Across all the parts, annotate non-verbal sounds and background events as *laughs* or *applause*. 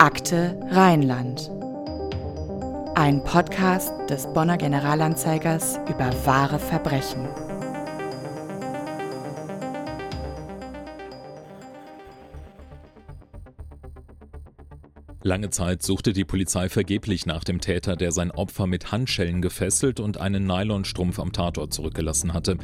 Akte Rheinland. Ein Podcast des Bonner Generalanzeigers über wahre Verbrechen. Lange Zeit suchte die Polizei vergeblich nach dem Täter, der sein Opfer mit Handschellen gefesselt und einen Nylonstrumpf am Tatort zurückgelassen hatte.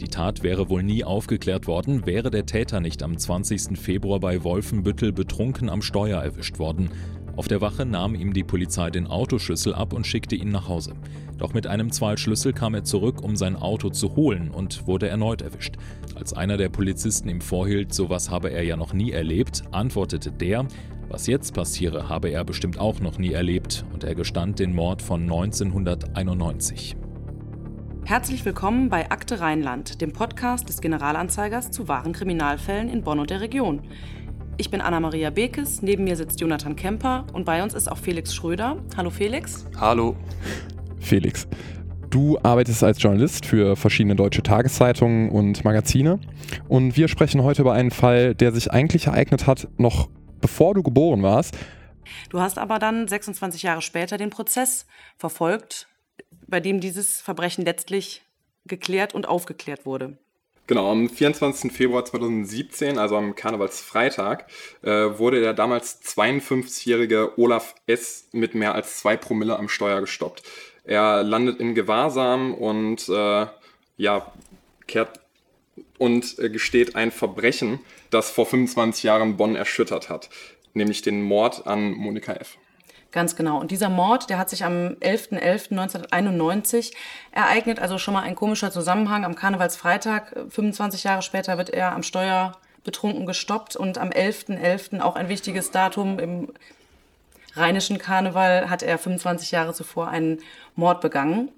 Die Tat wäre wohl nie aufgeklärt worden, wäre der Täter nicht am 20. Februar bei Wolfenbüttel betrunken am Steuer erwischt worden. Auf der Wache nahm ihm die Polizei den Autoschlüssel ab und schickte ihn nach Hause. Doch mit einem Zweitschlüssel kam er zurück, um sein Auto zu holen und wurde erneut erwischt. Als einer der Polizisten ihm vorhielt, sowas habe er ja noch nie erlebt, antwortete der, was jetzt passiere, habe er bestimmt auch noch nie erlebt und er gestand den Mord von 1991. Herzlich willkommen bei Akte Rheinland, dem Podcast des Generalanzeigers zu wahren Kriminalfällen in Bonn und der Region. Ich bin Anna-Maria Bekes, neben mir sitzt Jonathan Kemper und bei uns ist auch Felix Schröder. Hallo Felix. Hallo. Felix, du arbeitest als Journalist für verschiedene deutsche Tageszeitungen und Magazine und wir sprechen heute über einen Fall, der sich eigentlich ereignet hat, noch bevor du geboren warst. Du hast aber dann 26 Jahre später den Prozess verfolgt, bei dem dieses Verbrechen letztlich geklärt und aufgeklärt wurde. Genau, am 24. Februar 2017, also am Karnevalsfreitag, äh, wurde der damals 52-jährige Olaf S. mit mehr als zwei Promille am Steuer gestoppt. Er landet in Gewahrsam und äh, ja, kehrt und äh, gesteht ein Verbrechen, das vor 25 Jahren Bonn erschüttert hat, nämlich den Mord an Monika F. Ganz genau. Und dieser Mord, der hat sich am 11.11.1991 ereignet. Also schon mal ein komischer Zusammenhang. Am Karnevalsfreitag, 25 Jahre später, wird er am Steuer betrunken gestoppt. Und am 11.11., .11., auch ein wichtiges Datum im rheinischen Karneval, hat er 25 Jahre zuvor einen Mord begangen.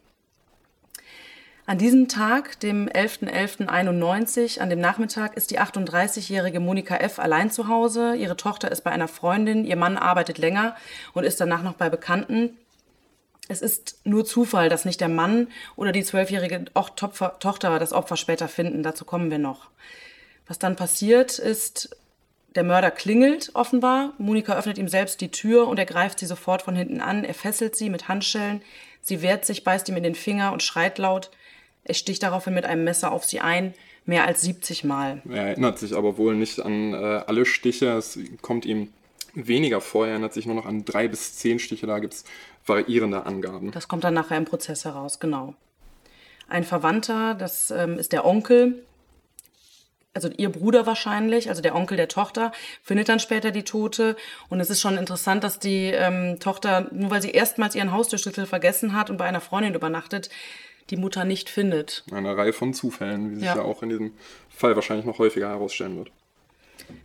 An diesem Tag, dem 11.11.91, an dem Nachmittag, ist die 38-jährige Monika F. allein zu Hause. Ihre Tochter ist bei einer Freundin, ihr Mann arbeitet länger und ist danach noch bei Bekannten. Es ist nur Zufall, dass nicht der Mann oder die zwölfjährige Tochter das Opfer später finden. Dazu kommen wir noch. Was dann passiert ist, der Mörder klingelt offenbar. Monika öffnet ihm selbst die Tür und er greift sie sofort von hinten an. Er fesselt sie mit Handschellen. Sie wehrt sich, beißt ihm in den Finger und schreit laut. Er sticht daraufhin mit einem Messer auf sie ein, mehr als 70 Mal. Er erinnert sich aber wohl nicht an äh, alle Stiche. Es kommt ihm weniger vor. Er erinnert sich nur noch an drei bis zehn Stiche. Da gibt es variierende Angaben. Das kommt dann nachher im Prozess heraus, genau. Ein Verwandter, das ähm, ist der Onkel, also ihr Bruder wahrscheinlich, also der Onkel der Tochter, findet dann später die Tote. Und es ist schon interessant, dass die ähm, Tochter, nur weil sie erstmals ihren Haustürschlüssel vergessen hat und bei einer Freundin übernachtet, die Mutter nicht findet. Eine Reihe von Zufällen, wie sich ja. ja auch in diesem Fall wahrscheinlich noch häufiger herausstellen wird.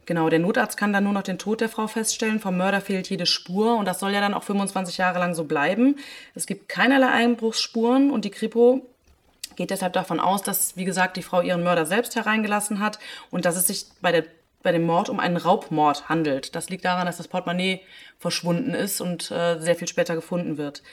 Genau, der Notarzt kann dann nur noch den Tod der Frau feststellen. Vom Mörder fehlt jede Spur und das soll ja dann auch 25 Jahre lang so bleiben. Es gibt keinerlei Einbruchsspuren und die Kripo geht deshalb davon aus, dass, wie gesagt, die Frau ihren Mörder selbst hereingelassen hat und dass es sich bei, der, bei dem Mord um einen Raubmord handelt. Das liegt daran, dass das Portemonnaie verschwunden ist und äh, sehr viel später gefunden wird.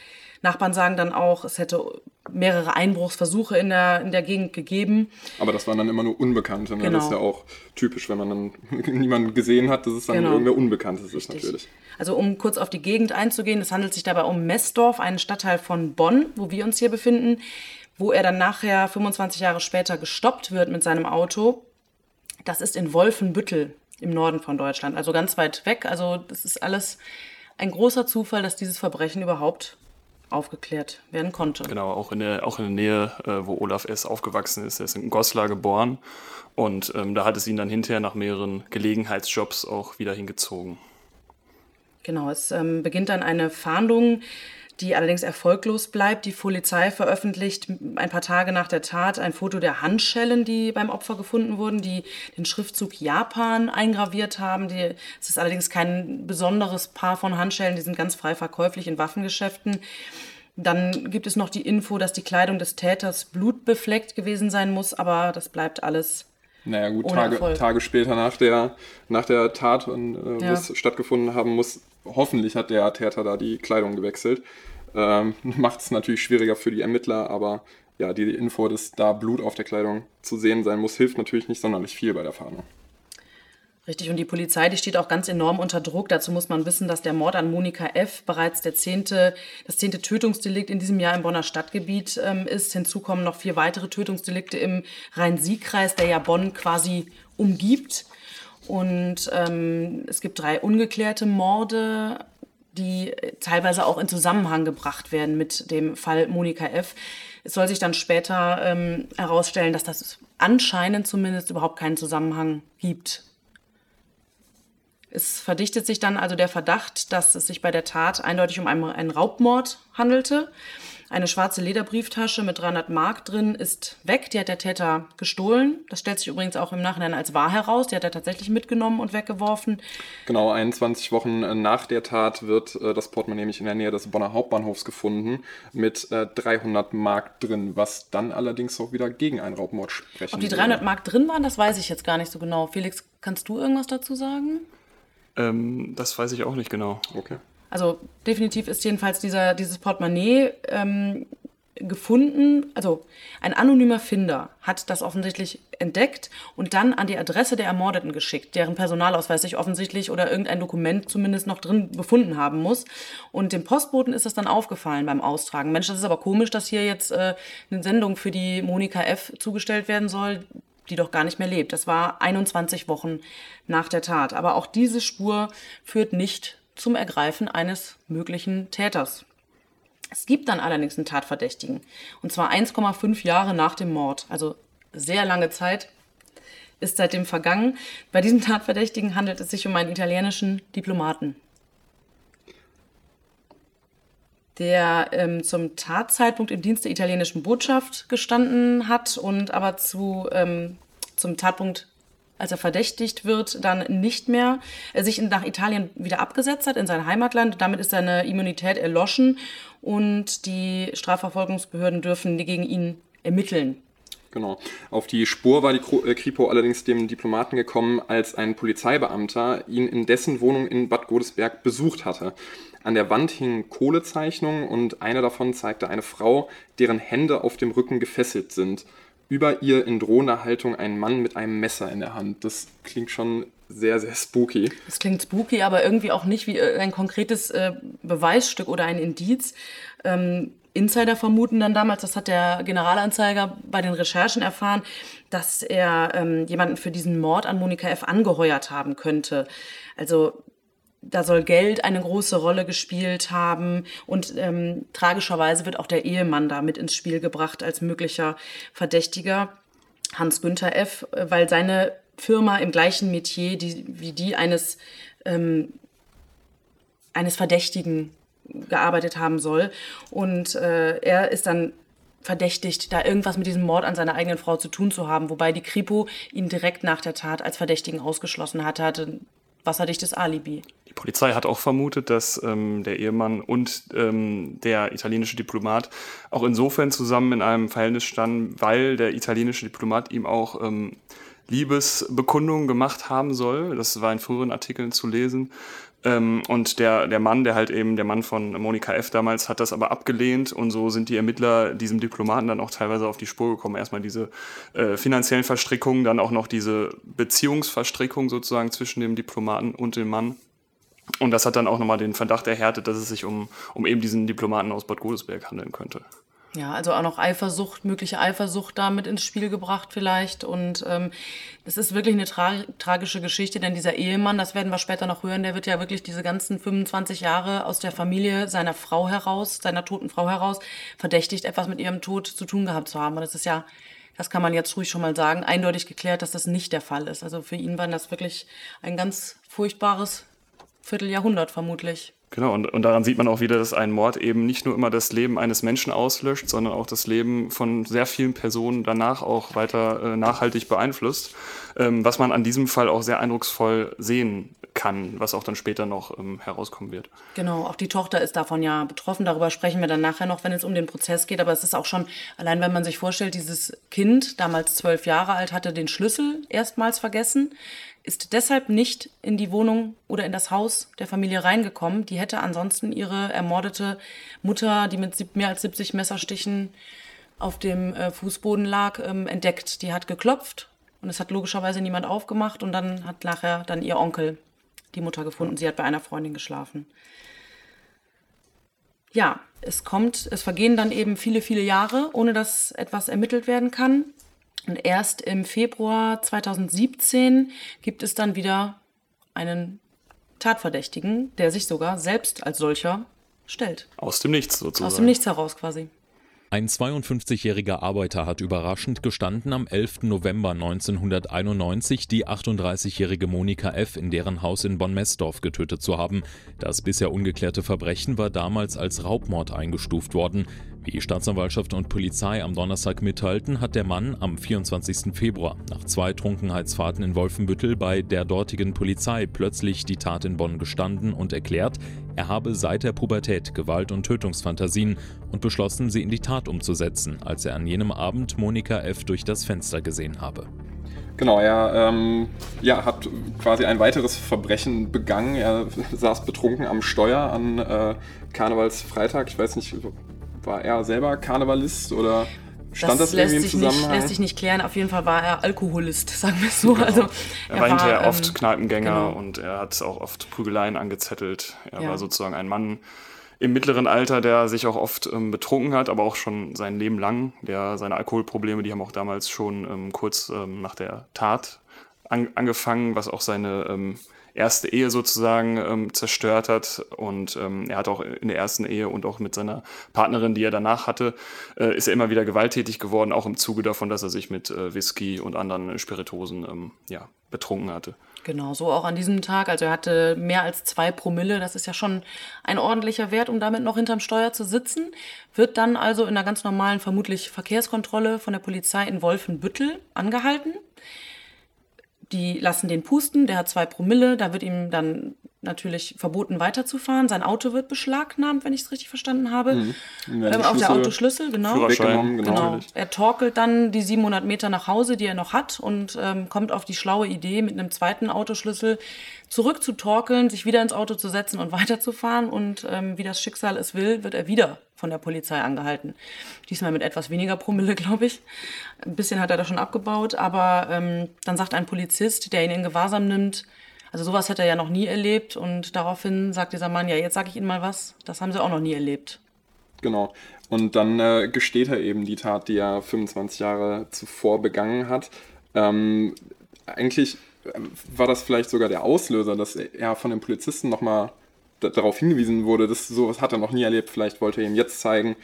Nachbarn sagen dann auch, es hätte mehrere Einbruchsversuche in der, in der Gegend gegeben. Aber das waren dann immer nur Unbekannte. Ne? Genau. Das ist ja auch typisch, wenn man dann *laughs* niemanden gesehen hat, dass es dann genau. irgendwer Unbekanntes ist natürlich. Also um kurz auf die Gegend einzugehen, es handelt sich dabei um Messdorf, einen Stadtteil von Bonn, wo wir uns hier befinden, wo er dann nachher 25 Jahre später gestoppt wird mit seinem Auto. Das ist in Wolfenbüttel im Norden von Deutschland, also ganz weit weg. Also das ist alles ein großer Zufall, dass dieses Verbrechen überhaupt aufgeklärt werden konnte. Genau, auch in der, auch in der Nähe, äh, wo Olaf S. aufgewachsen ist. Er ist in Goslar geboren und ähm, da hat es ihn dann hinterher nach mehreren Gelegenheitsjobs auch wieder hingezogen. Genau, es ähm, beginnt dann eine Fahndung die allerdings erfolglos bleibt. Die Polizei veröffentlicht ein paar Tage nach der Tat ein Foto der Handschellen, die beim Opfer gefunden wurden, die den Schriftzug Japan eingraviert haben. Die, es ist allerdings kein besonderes Paar von Handschellen, die sind ganz frei verkäuflich in Waffengeschäften. Dann gibt es noch die Info, dass die Kleidung des Täters blutbefleckt gewesen sein muss, aber das bleibt alles naja gut, Tage, Tage, später nach der, nach der Tat, und, äh, ja. wo es stattgefunden haben muss, hoffentlich hat der Täter da die Kleidung gewechselt. Ähm, *laughs* Macht es natürlich schwieriger für die Ermittler, aber ja, die Info, dass da Blut auf der Kleidung zu sehen sein muss, hilft natürlich nicht sonderlich viel bei der Fahndung. Richtig, und die Polizei, die steht auch ganz enorm unter Druck. Dazu muss man wissen, dass der Mord an Monika F. bereits der zehnte, das zehnte Tötungsdelikt in diesem Jahr im Bonner Stadtgebiet ähm, ist. Hinzu kommen noch vier weitere Tötungsdelikte im Rhein-Sieg-Kreis, der ja Bonn quasi umgibt. Und ähm, es gibt drei ungeklärte Morde, die teilweise auch in Zusammenhang gebracht werden mit dem Fall Monika F. Es soll sich dann später ähm, herausstellen, dass das anscheinend zumindest überhaupt keinen Zusammenhang gibt es verdichtet sich dann also der Verdacht, dass es sich bei der Tat eindeutig um einen, einen Raubmord handelte. Eine schwarze Lederbrieftasche mit 300 Mark drin ist weg. Die hat der Täter gestohlen. Das stellt sich übrigens auch im Nachhinein als wahr heraus. Die hat er tatsächlich mitgenommen und weggeworfen. Genau, 21 Wochen äh, nach der Tat wird äh, das Portemonnaie nämlich in der Nähe des Bonner Hauptbahnhofs gefunden mit äh, 300 Mark drin, was dann allerdings auch wieder gegen einen Raubmord sprechen Ob die 300 Mark drin waren, das weiß ich jetzt gar nicht so genau. Felix, kannst du irgendwas dazu sagen? Ähm, das weiß ich auch nicht genau. Okay. Also definitiv ist jedenfalls dieser, dieses Portemonnaie ähm, gefunden, also ein anonymer Finder hat das offensichtlich entdeckt und dann an die Adresse der Ermordeten geschickt, deren Personalausweis sich offensichtlich oder irgendein Dokument zumindest noch drin befunden haben muss. Und dem Postboten ist das dann aufgefallen beim Austragen. Mensch, das ist aber komisch, dass hier jetzt äh, eine Sendung für die Monika F. zugestellt werden soll die doch gar nicht mehr lebt. Das war 21 Wochen nach der Tat. Aber auch diese Spur führt nicht zum Ergreifen eines möglichen Täters. Es gibt dann allerdings einen Tatverdächtigen. Und zwar 1,5 Jahre nach dem Mord. Also sehr lange Zeit ist seitdem vergangen. Bei diesem Tatverdächtigen handelt es sich um einen italienischen Diplomaten. der ähm, zum Tatzeitpunkt im Dienst der italienischen Botschaft gestanden hat und aber zu, ähm, zum Tatpunkt, als er verdächtigt wird, dann nicht mehr äh, sich nach Italien wieder abgesetzt hat, in sein Heimatland. Damit ist seine Immunität erloschen und die Strafverfolgungsbehörden dürfen gegen ihn ermitteln. Genau. Auf die Spur war die äh, Kripo allerdings dem Diplomaten gekommen, als ein Polizeibeamter ihn in dessen Wohnung in Bad Godesberg besucht hatte. An der Wand hingen Kohlezeichnungen und eine davon zeigte eine Frau, deren Hände auf dem Rücken gefesselt sind. Über ihr in drohender Haltung ein Mann mit einem Messer in der Hand. Das klingt schon sehr, sehr spooky. Das klingt spooky, aber irgendwie auch nicht wie ein konkretes äh, Beweisstück oder ein Indiz. Ähm, Insider vermuten dann damals, das hat der Generalanzeiger bei den Recherchen erfahren, dass er ähm, jemanden für diesen Mord an Monika F. angeheuert haben könnte. Also da soll Geld eine große Rolle gespielt haben und ähm, tragischerweise wird auch der Ehemann da mit ins Spiel gebracht als möglicher Verdächtiger, Hans Günther F., weil seine Firma im gleichen Metier die, wie die eines, ähm, eines Verdächtigen gearbeitet haben soll. Und äh, er ist dann verdächtigt, da irgendwas mit diesem Mord an seiner eigenen Frau zu tun zu haben, wobei die Kripo ihn direkt nach der Tat als Verdächtigen ausgeschlossen hatte, hatte wasserdichtes Alibi. Polizei hat auch vermutet, dass ähm, der Ehemann und ähm, der italienische Diplomat auch insofern zusammen in einem Verhältnis standen, weil der italienische Diplomat ihm auch ähm, Liebesbekundungen gemacht haben soll. Das war in früheren Artikeln zu lesen. Ähm, und der, der Mann, der halt eben, der Mann von Monika F. damals, hat das aber abgelehnt und so sind die Ermittler diesem Diplomaten dann auch teilweise auf die Spur gekommen. Erstmal diese äh, finanziellen Verstrickungen, dann auch noch diese Beziehungsverstrickung sozusagen zwischen dem Diplomaten und dem Mann. Und das hat dann auch nochmal den Verdacht erhärtet, dass es sich um, um eben diesen Diplomaten aus Bad Godesberg handeln könnte. Ja, also auch noch Eifersucht, mögliche Eifersucht da mit ins Spiel gebracht vielleicht. Und ähm, es ist wirklich eine tra tragische Geschichte, denn dieser Ehemann, das werden wir später noch hören, der wird ja wirklich diese ganzen 25 Jahre aus der Familie seiner Frau heraus, seiner toten Frau heraus, verdächtigt, etwas mit ihrem Tod zu tun gehabt zu haben. Und das ist ja, das kann man jetzt ruhig schon mal sagen, eindeutig geklärt, dass das nicht der Fall ist. Also für ihn war das wirklich ein ganz furchtbares Vierteljahrhundert vermutlich. Genau, und, und daran sieht man auch wieder, dass ein Mord eben nicht nur immer das Leben eines Menschen auslöscht, sondern auch das Leben von sehr vielen Personen danach auch weiter äh, nachhaltig beeinflusst, ähm, was man an diesem Fall auch sehr eindrucksvoll sehen kann, was auch dann später noch ähm, herauskommen wird. Genau, auch die Tochter ist davon ja betroffen. Darüber sprechen wir dann nachher noch, wenn es um den Prozess geht. Aber es ist auch schon, allein wenn man sich vorstellt, dieses Kind, damals zwölf Jahre alt, hatte den Schlüssel erstmals vergessen ist deshalb nicht in die Wohnung oder in das Haus der Familie reingekommen. Die hätte ansonsten ihre ermordete Mutter, die mit mehr als 70 Messerstichen auf dem äh, Fußboden lag, ähm, entdeckt. Die hat geklopft Und es hat logischerweise niemand aufgemacht und dann hat nachher dann ihr Onkel die Mutter gefunden. Sie hat bei einer Freundin geschlafen. Ja, es kommt, es vergehen dann eben viele, viele Jahre, ohne dass etwas ermittelt werden kann. Und erst im Februar 2017 gibt es dann wieder einen Tatverdächtigen, der sich sogar selbst als solcher stellt. Aus dem Nichts sozusagen. Aus dem Nichts heraus quasi. Ein 52-jähriger Arbeiter hat überraschend gestanden, am 11. November 1991 die 38-jährige Monika F. in deren Haus in Bonn-Messdorf getötet zu haben. Das bisher ungeklärte Verbrechen war damals als Raubmord eingestuft worden. Wie Staatsanwaltschaft und Polizei am Donnerstag mitteilten, hat der Mann am 24. Februar nach zwei Trunkenheitsfahrten in Wolfenbüttel bei der dortigen Polizei plötzlich die Tat in Bonn gestanden und erklärt, er habe seit der Pubertät Gewalt- und Tötungsfantasien und beschlossen, sie in die Tat umzusetzen, als er an jenem Abend Monika F. durch das Fenster gesehen habe. Genau, er ähm, ja, hat quasi ein weiteres Verbrechen begangen. Er *laughs* saß betrunken am Steuer an äh, Karnevalsfreitag. Ich weiß nicht, war er selber Karnevalist oder stand das, das irgendwie im Zusammenhang? Nicht, lässt sich nicht klären. Auf jeden Fall war er Alkoholist, *laughs* sagen wir es so. Genau. Also, Er, war hinterher ähm, oft Kneipengänger genau. und er hat auch oft Prügeleien angezettelt. Er Ja. war sozusagen ein Mann im mittleren Alter, der sich auch oft ähm, betrunken hat, aber auch schon sein Leben lang. Der, seine Alkoholprobleme, die haben auch damals schon ähm, kurz ähm, nach der Tat an, angefangen, was auch seine ähm, erste Ehe sozusagen ähm, zerstört hat. Und ähm, er hat auch in der ersten Ehe und auch mit seiner Partnerin, die er danach hatte, äh, ist er immer wieder gewalttätig geworden, auch im Zuge davon, dass er sich mit äh, Whisky und anderen Spiritosen ähm, ja, betrunken hatte. Genau, so auch an diesem Tag. Also er hatte mehr als zwei Promille. Das ist ja schon ein ordentlicher Wert, um damit noch hinterm Steuer zu sitzen. Wird dann also in einer ganz normalen, vermutlich Verkehrskontrolle von der Polizei in Wolfenbüttel angehalten. Die lassen den pusten, der hat zwei Promille. Da wird ihm dann natürlich verboten, weiterzufahren. Sein Auto wird beschlagnahmt, wenn ich es richtig verstanden habe. Die Ähm, auch der Schlüssel Autoschlüssel, genau. Führerschein. genau. Genau. Er torkelt dann die 700 Meter nach Hause, die er noch hat, und ähm, kommt auf die schlaue Idee, mit einem zweiten Autoschlüssel zurück zu torkeln, sich wieder ins Auto zu setzen und *laughs* weiterzufahren. Und ähm, wie das Schicksal es will, wird er wieder von der Polizei angehalten. Diesmal mit etwas weniger Promille, *laughs* glaube ich. Ein bisschen hat er da schon abgebaut, aber ähm, dann sagt ein Polizist, der ihn in Gewahrsam nimmt, also sowas hätte er ja noch nie erlebt. Und daraufhin sagt dieser Mann, ja, jetzt sage ich Ihnen mal was, das haben Sie auch noch nie erlebt. Genau. Und dann äh, gesteht er eben die Tat, die er 25 Jahre zuvor begangen hat. Ähm, eigentlich ähm, war das vielleicht sogar der Auslöser, dass er von den Polizisten nochmal darauf hingewiesen wurde, dass sowas hat er noch nie erlebt. Vielleicht wollte er ihm jetzt zeigen.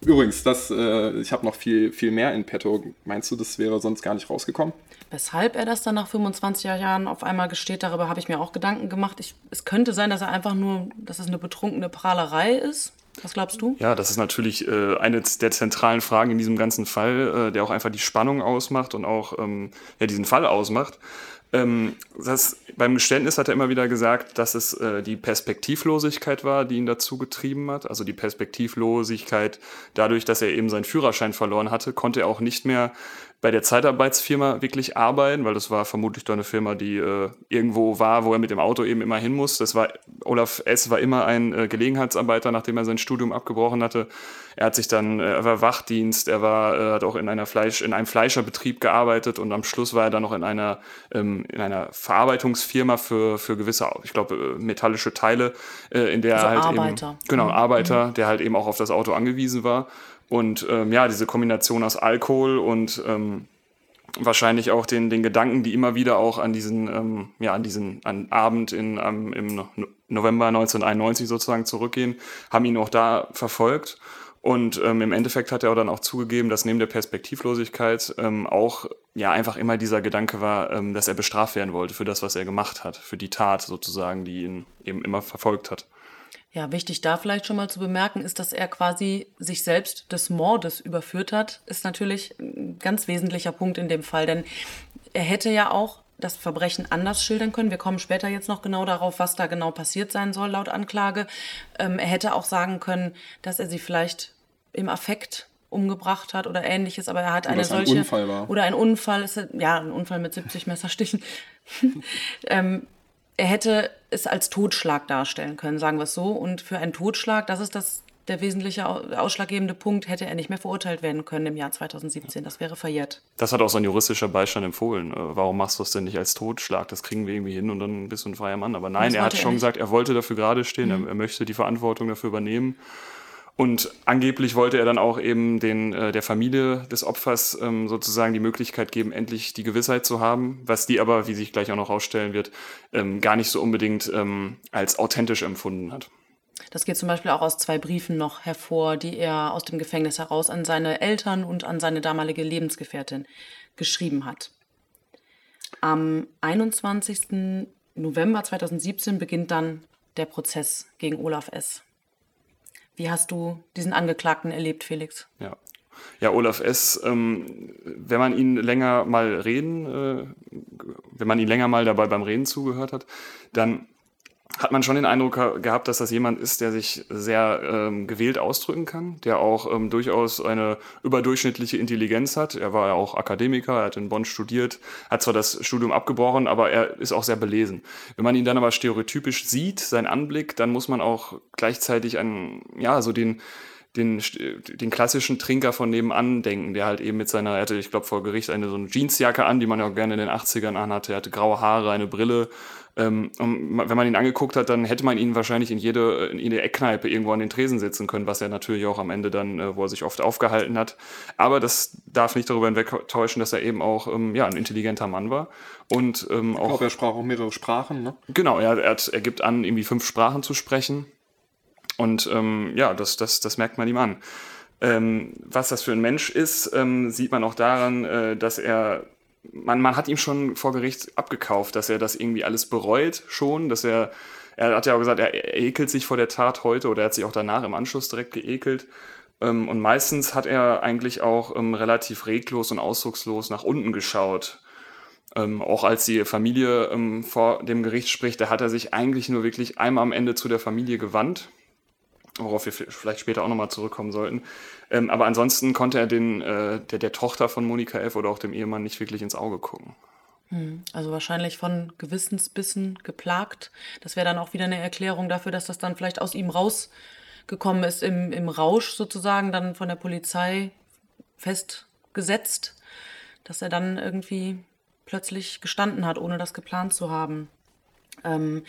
Übrigens, das, äh, ich habe noch viel, viel mehr in petto. Meinst du, das wäre sonst gar nicht rausgekommen? Weshalb er das dann nach 25 Jahren auf einmal gesteht, darüber habe ich mir auch Gedanken gemacht. Ich, es könnte sein, dass er einfach nur, dass es eine betrunkene Prahlerei ist. Was glaubst du? Ja, das ist natürlich äh, eine der zentralen Fragen in diesem ganzen Fall, äh, der auch einfach die Spannung ausmacht und auch ähm, ja, diesen Fall ausmacht. Ähm, das, beim Geständnis hat er immer wieder gesagt, dass es äh, die Perspektivlosigkeit war, die ihn dazu getrieben hat. Also die Perspektivlosigkeit dadurch, dass er eben seinen Führerschein verloren hatte, konnte er auch nicht mehr bei der Zeitarbeitsfirma wirklich arbeiten, weil das war vermutlich doch eine Firma, die äh, irgendwo war, wo er mit dem Auto eben immer hin muss. Das war Olaf S. war immer ein äh, Gelegenheitsarbeiter, nachdem er sein Studium abgebrochen hatte. Er hat sich dann, äh, er war Wachdienst, er war, äh, hat auch in einer Fleisch, in einem Fleischerbetrieb gearbeitet und am Schluss war er dann noch in einer, ähm, in einer Verarbeitungsfirma für, für gewisse, ich glaube, äh, metallische Teile, in der Also er halt Arbeiter. eben, genau, Mhm. Arbeiter, der halt eben auch auf das Auto angewiesen war. Und ähm, ja, diese Kombination aus Alkohol und ähm, wahrscheinlich auch den, den Gedanken, die immer wieder auch an diesen, ähm, ja, an diesen an Abend in, am, im No- November 1991 sozusagen zurückgehen, haben ihn auch da verfolgt. Und ähm, im Endeffekt hat er auch dann auch zugegeben, dass neben der Perspektivlosigkeit ähm, auch ja einfach immer dieser Gedanke war, ähm, dass er bestraft werden wollte für das, was er gemacht hat, für die Tat sozusagen, die ihn eben immer verfolgt hat. Ja, wichtig da vielleicht schon mal zu bemerken ist, dass er quasi sich selbst des Mordes überführt hat, ist natürlich ein ganz wesentlicher Punkt in dem Fall, denn er hätte ja auch das Verbrechen anders schildern können. Wir kommen später jetzt noch genau darauf, was da genau passiert sein soll, laut Anklage. Ähm, er hätte auch sagen können, dass er sie vielleicht im Affekt umgebracht hat oder ähnliches, aber er hat eine es ein solche Unfall war. oder ein Unfall, ist, ja, ein Unfall mit 70 Messerstichen. *laughs* ähm, er hätte es als Totschlag darstellen können, sagen wir es so. Und für einen Totschlag, das ist das der wesentliche ausschlaggebende Punkt, hätte er nicht mehr verurteilt werden können im Jahr 2017. Das wäre verjährt. Das hat auch sein juristischer Beistand empfohlen. Äh, warum machst du es denn nicht als Totschlag? Das kriegen wir irgendwie hin und dann bist du ein freier Mann. Aber nein, er hat schon nicht. gesagt, er wollte dafür gerade stehen, mhm. er, er möchte die Verantwortung dafür übernehmen. Und angeblich wollte er dann auch eben den, äh, der Familie des Opfers ähm, sozusagen die Möglichkeit geben, endlich die Gewissheit zu haben, was die aber, wie sich gleich auch noch herausstellen wird, ähm, gar nicht so unbedingt ähm, als authentisch empfunden hat. Das geht zum Beispiel auch aus zwei Briefen noch hervor, die er aus dem Gefängnis heraus an seine Eltern und an seine damalige Lebensgefährtin geschrieben hat. Am 21. November 2017 beginnt dann der Prozess gegen Olaf S. Wie hast du diesen Angeklagten erlebt, Felix? Ja, ja, Olaf S., ähm, wenn man ihn länger mal reden, äh, wenn man ihn länger mal dabei beim Reden zugehört hat, dann hat man schon den Eindruck gehabt, dass das jemand ist, der sich sehr ähm, gewählt ausdrücken kann, der auch ähm, durchaus eine überdurchschnittliche Intelligenz hat. Er war ja auch Akademiker, er hat in Bonn studiert, hat zwar das Studium abgebrochen, aber er ist auch sehr belesen. Wenn man ihn dann aber stereotypisch sieht, sein Anblick, dann muss man auch gleichzeitig einen, ja, so den, den, den klassischen Trinker von nebenan denken, der halt eben mit seiner, er hatte, ich glaube, vor Gericht eine so eine Jeansjacke an, die man ja auch gerne in den 80ern anhatte. Er hatte graue Haare, eine Brille, ähm, wenn man ihn angeguckt hat, dann hätte man ihn wahrscheinlich in jede, in jede Eckkneipe irgendwo an den Tresen sitzen können, was er natürlich auch am Ende dann, äh, wo er sich oft aufgehalten hat. Aber das darf nicht darüber hinwegtäuschen, dass er eben auch ähm, ja, ein intelligenter Mann war. Und, ähm, ich glaube, er sprach auch mehrere Sprachen, ne? Genau, er, er, hat, er gibt an, irgendwie fünf Sprachen zu sprechen. Und ähm, ja, das, das, das merkt man ihm an. Ähm, was das für ein Mensch ist, ähm, sieht man auch daran, äh, dass er man, man hat ihm schon vor Gericht abgekauft, dass er das irgendwie alles bereut schon, dass er, er hat ja auch gesagt, er, ekelt sich vor der Tat heute oder er hat sich auch danach im Anschluss direkt geekelt. Ähm, und meistens hat er eigentlich auch ähm, relativ reglos und ausdruckslos nach unten geschaut. Ähm, auch als die Familie ähm, vor dem Gericht spricht, da hat er sich eigentlich nur wirklich einmal am Ende zu der Familie gewandt worauf wir vielleicht später auch nochmal zurückkommen sollten. Ähm, aber ansonsten konnte er den, äh, der, der Tochter von Monika F. oder auch dem Ehemann nicht wirklich ins Auge gucken. Hm, also wahrscheinlich von Gewissensbissen geplagt. Das wäre dann auch wieder eine Erklärung dafür, dass das dann vielleicht aus ihm rausgekommen ist, im, im Rausch sozusagen, dann von der Polizei festgesetzt, dass er dann irgendwie plötzlich gestanden hat, ohne das geplant zu haben. Ähm,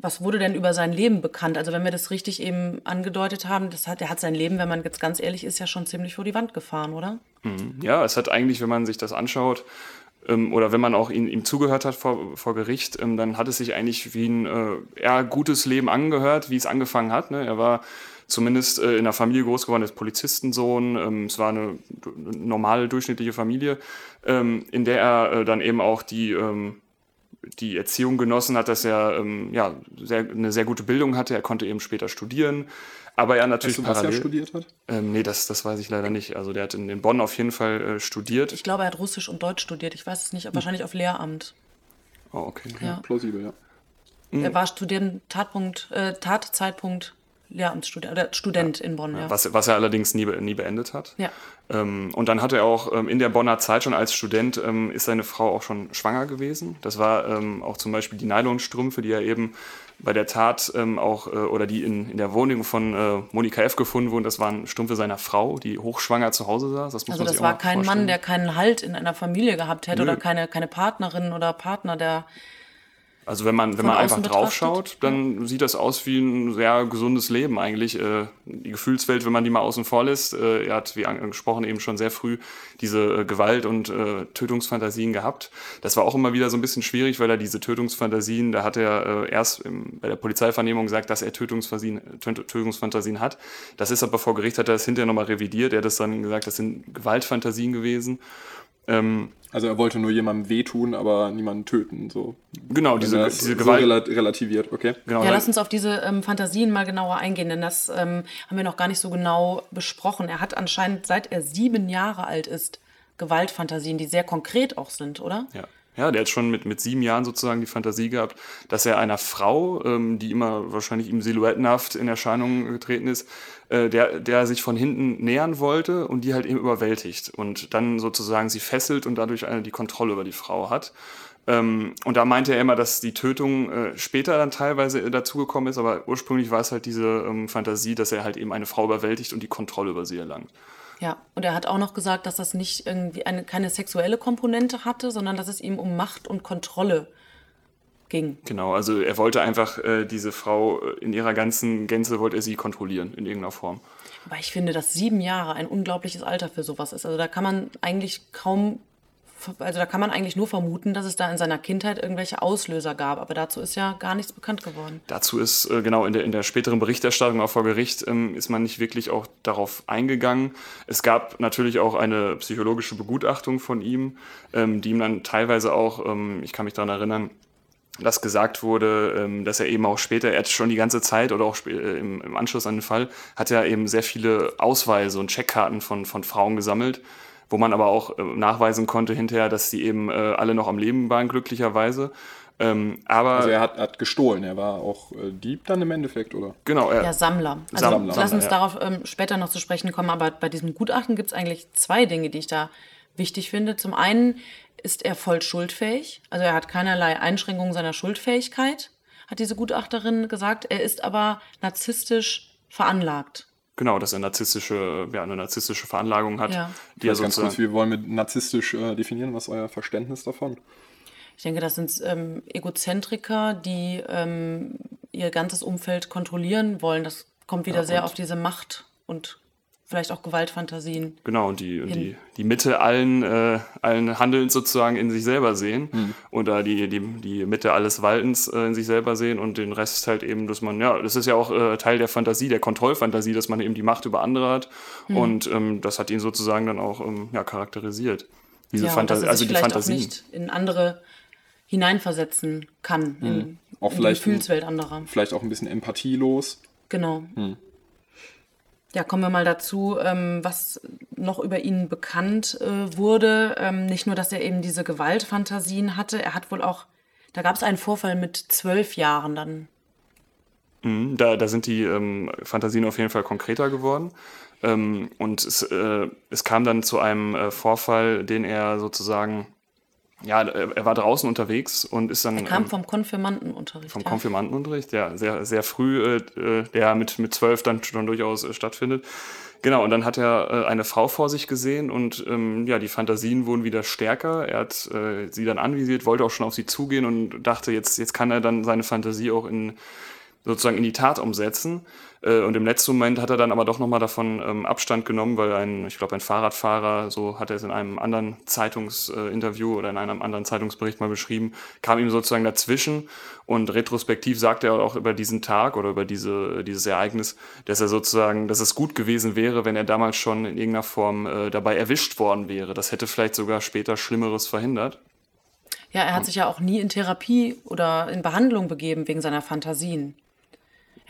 was wurde denn über sein Leben bekannt? Also wenn wir das richtig eben angedeutet haben, das hat, er hat sein Leben, wenn man jetzt ganz ehrlich ist, ja schon ziemlich vor die Wand gefahren, oder? Mhm. Ja, es hat eigentlich, wenn man sich das anschaut, ähm, oder wenn man auch ihn, ihm zugehört hat vor, vor Gericht, ähm, dann hat es sich eigentlich wie ein äh, eher gutes Leben angehört, wie es angefangen hat. Ne? Er war zumindest äh, in einer Familie groß geworden, als Polizistensohn. Ähm, es war eine normale, durchschnittliche Familie, ähm, in der er äh, dann eben auch die ähm, die Erziehung genossen hat, dass er ähm, ja, sehr, eine sehr gute Bildung hatte. Er konnte eben später studieren. Aber er natürlich weißt du, parallel. Was er studiert hat? Ähm, nee, das, das weiß ich leider nicht. Also der hat in, in Bonn auf jeden Fall äh, studiert. Ich glaube, er hat Russisch und Deutsch studiert. Ich weiß es nicht, hm. wahrscheinlich auf Lehramt. Oh, okay. Ja. ja plausibel, ja. Er war Student, Tatpunkt, äh, Tatzeitpunkt Lehramtsstudent oder Student ja. in Bonn, ja. Was, was er allerdings nie, nie beendet hat. Ja. Ähm, und dann hat er auch ähm, in der Bonner Zeit schon als Student ähm, ist seine Frau auch schon schwanger gewesen. Das war ähm, auch zum Beispiel die Nylonstrümpfe, die er eben bei der Tat ähm, auch äh, oder die in, in der Wohnung von äh, Monika F. gefunden wurden. Das waren Strümpfe seiner Frau, die hochschwanger zu Hause saß. Das muss also das war kein vorstellen. Mann, der keinen Halt in einer Familie gehabt hätte Nö. oder keine, keine Partnerin oder Partner, der also wenn man, wenn man einfach draufschaut, dann ja. sieht das aus wie ein sehr gesundes Leben eigentlich. Äh, die Gefühlswelt, wenn man die mal außen vor lässt, äh, er hat, wie angesprochen, eben schon sehr früh diese äh, Gewalt- und Tötungsfantasien gehabt. Das war auch immer wieder so ein bisschen schwierig, weil er diese Tötungsfantasien, da hat er erst bei der Polizeivernehmung gesagt, dass er Tötungsfantasien, Tötungsfantasien hat. Das ist aber vor Gericht, hat er das hinterher nochmal revidiert. Er hat das dann gesagt, das sind Gewaltfantasien gewesen. Ähm, also er wollte nur jemandem wehtun, aber niemanden töten. So. Genau, diese, diese Gewalt. So relativiert, okay. Genau, ja, lass uns auf diese ähm, Fantasien mal genauer eingehen, denn das ähm, haben wir noch gar nicht so genau besprochen. Er hat anscheinend, seit er sieben Jahre alt ist, Gewaltfantasien, die sehr konkret auch sind, oder? Ja. Ja, der hat schon mit, mit sieben Jahren sozusagen die Fantasie gehabt, dass er einer Frau, ähm, die immer wahrscheinlich ihm silhouettenhaft in Erscheinung getreten ist, äh, der, der sich von hinten nähern wollte und die halt eben überwältigt und dann sozusagen sie fesselt und dadurch eine, die Kontrolle über die Frau hat. Ähm, und da meinte er immer, dass die Tötung äh, später dann teilweise dazugekommen ist, aber ursprünglich war es halt diese ähm, Fantasie, dass er halt eben eine Frau überwältigt und die Kontrolle über sie erlangt. Ja, und er hat auch noch gesagt, dass das nicht irgendwie eine, keine sexuelle Komponente hatte, sondern dass es ihm um Macht und Kontrolle ging. Genau, also er wollte einfach äh, diese Frau äh, in ihrer ganzen Gänze, wollte er sie kontrollieren in irgendeiner Form. Aber ich finde, dass sieben Jahre ein unglaubliches Alter für sowas ist. Also da kann man eigentlich kaum also da kann man eigentlich nur vermuten, dass es da in seiner Kindheit irgendwelche Auslöser gab. Aber dazu ist ja gar nichts bekannt geworden. Dazu ist, äh, genau, in der, in der späteren Berichterstattung auch vor Gericht ähm, ist man nicht wirklich auch darauf eingegangen. Es gab natürlich auch eine psychologische Begutachtung von ihm, ähm, die ihm dann teilweise auch, ähm, ich kann mich daran erinnern, dass gesagt wurde, ähm, dass er eben auch später, er hat schon die ganze Zeit oder auch äh, im, im Anschluss an den Fall, hat er eben sehr viele Ausweise und Checkkarten von, von Frauen gesammelt wo man aber auch äh, nachweisen konnte hinterher, dass sie eben äh, alle noch am Leben waren, glücklicherweise. Ähm, aber also er hat, hat, gestohlen, er war auch äh, Dieb dann im Endeffekt, oder? Genau, er, ja, Sammler. Also Sammler. lass uns ja. darauf ähm, später noch zu sprechen kommen, aber bei diesem Gutachten gibt es eigentlich zwei Dinge, die ich da wichtig finde. Zum einen ist er voll schuldfähig, also er hat keinerlei Einschränkungen seiner Schuldfähigkeit, hat diese Gutachterin gesagt. Er ist aber narzisstisch veranlagt. Genau, dass er narzisstische, ja, eine narzisstische Veranlagung hat. Ja. Die er ganz kurz, wie wollen wir narzisstisch äh, definieren? Was ist euer Verständnis davon? Ich denke, das sind ähm, Egozentriker, die ähm, ihr ganzes Umfeld kontrollieren wollen. Das kommt wieder ja, sehr auf diese Macht und vielleicht auch Gewaltfantasien. Genau, und die, und die, die Mitte allen, äh, allen Handelns sozusagen in sich selber sehen hm. oder die, die, die Mitte alles Waltens äh, in sich selber sehen und den Rest halt eben, dass man, ja, das ist ja auch äh, Teil der Fantasie, der Kontrollfantasie, dass man eben die Macht über andere hat hm. und ähm, das hat ihn sozusagen dann auch ähm, ja, charakterisiert. Diese ja, Fantasie, also die Fantasien. Auch nicht in andere hineinversetzen kann, hm. in, auch in vielleicht die Gefühlswelt anderer. Vielleicht auch ein bisschen empathielos. Genau. Hm. Ja, kommen wir mal dazu, ähm, was noch über ihn bekannt äh, wurde. Ähm, nicht nur, dass er eben diese Gewaltfantasien hatte, er hat wohl auch, da gab es einen Vorfall mit zwölf Jahren dann. Mhm, da, da sind die ähm, Fantasien auf jeden Fall konkreter geworden. Ähm, und es, äh, es kam dann zu einem äh, Vorfall, den er sozusagen ja, er war draußen unterwegs und ist dann. Er kam ähm, vom Konfirmandenunterricht. Vom ja. Konfirmandenunterricht, ja, sehr, sehr früh, äh, der mit, mit zwölf dann schon durchaus äh, stattfindet. Genau, und dann hat er äh, eine Frau vor sich gesehen und ähm, ja, die Fantasien wurden wieder stärker. Er hat äh, sie dann anvisiert, wollte auch schon auf sie zugehen und dachte, jetzt, jetzt kann er dann seine Fantasie auch in sozusagen in die Tat umsetzen. Äh, und im letzten Moment hat er dann aber doch nochmal davon ähm, Abstand genommen, weil ein, ich glaube, ein Fahrradfahrer, so hat er es in einem anderen Zeitungsinterview oder in einem anderen Zeitungsbericht mal beschrieben, kam ihm sozusagen dazwischen. Und retrospektiv sagt er auch über diesen Tag oder über diese, dieses Ereignis, dass er sozusagen, dass es gut gewesen wäre, wenn er damals schon in irgendeiner Form äh, dabei erwischt worden wäre. Das hätte vielleicht sogar später Schlimmeres verhindert. Ja, er hat sich ja auch nie in Therapie oder in Behandlung begeben wegen seiner Fantasien.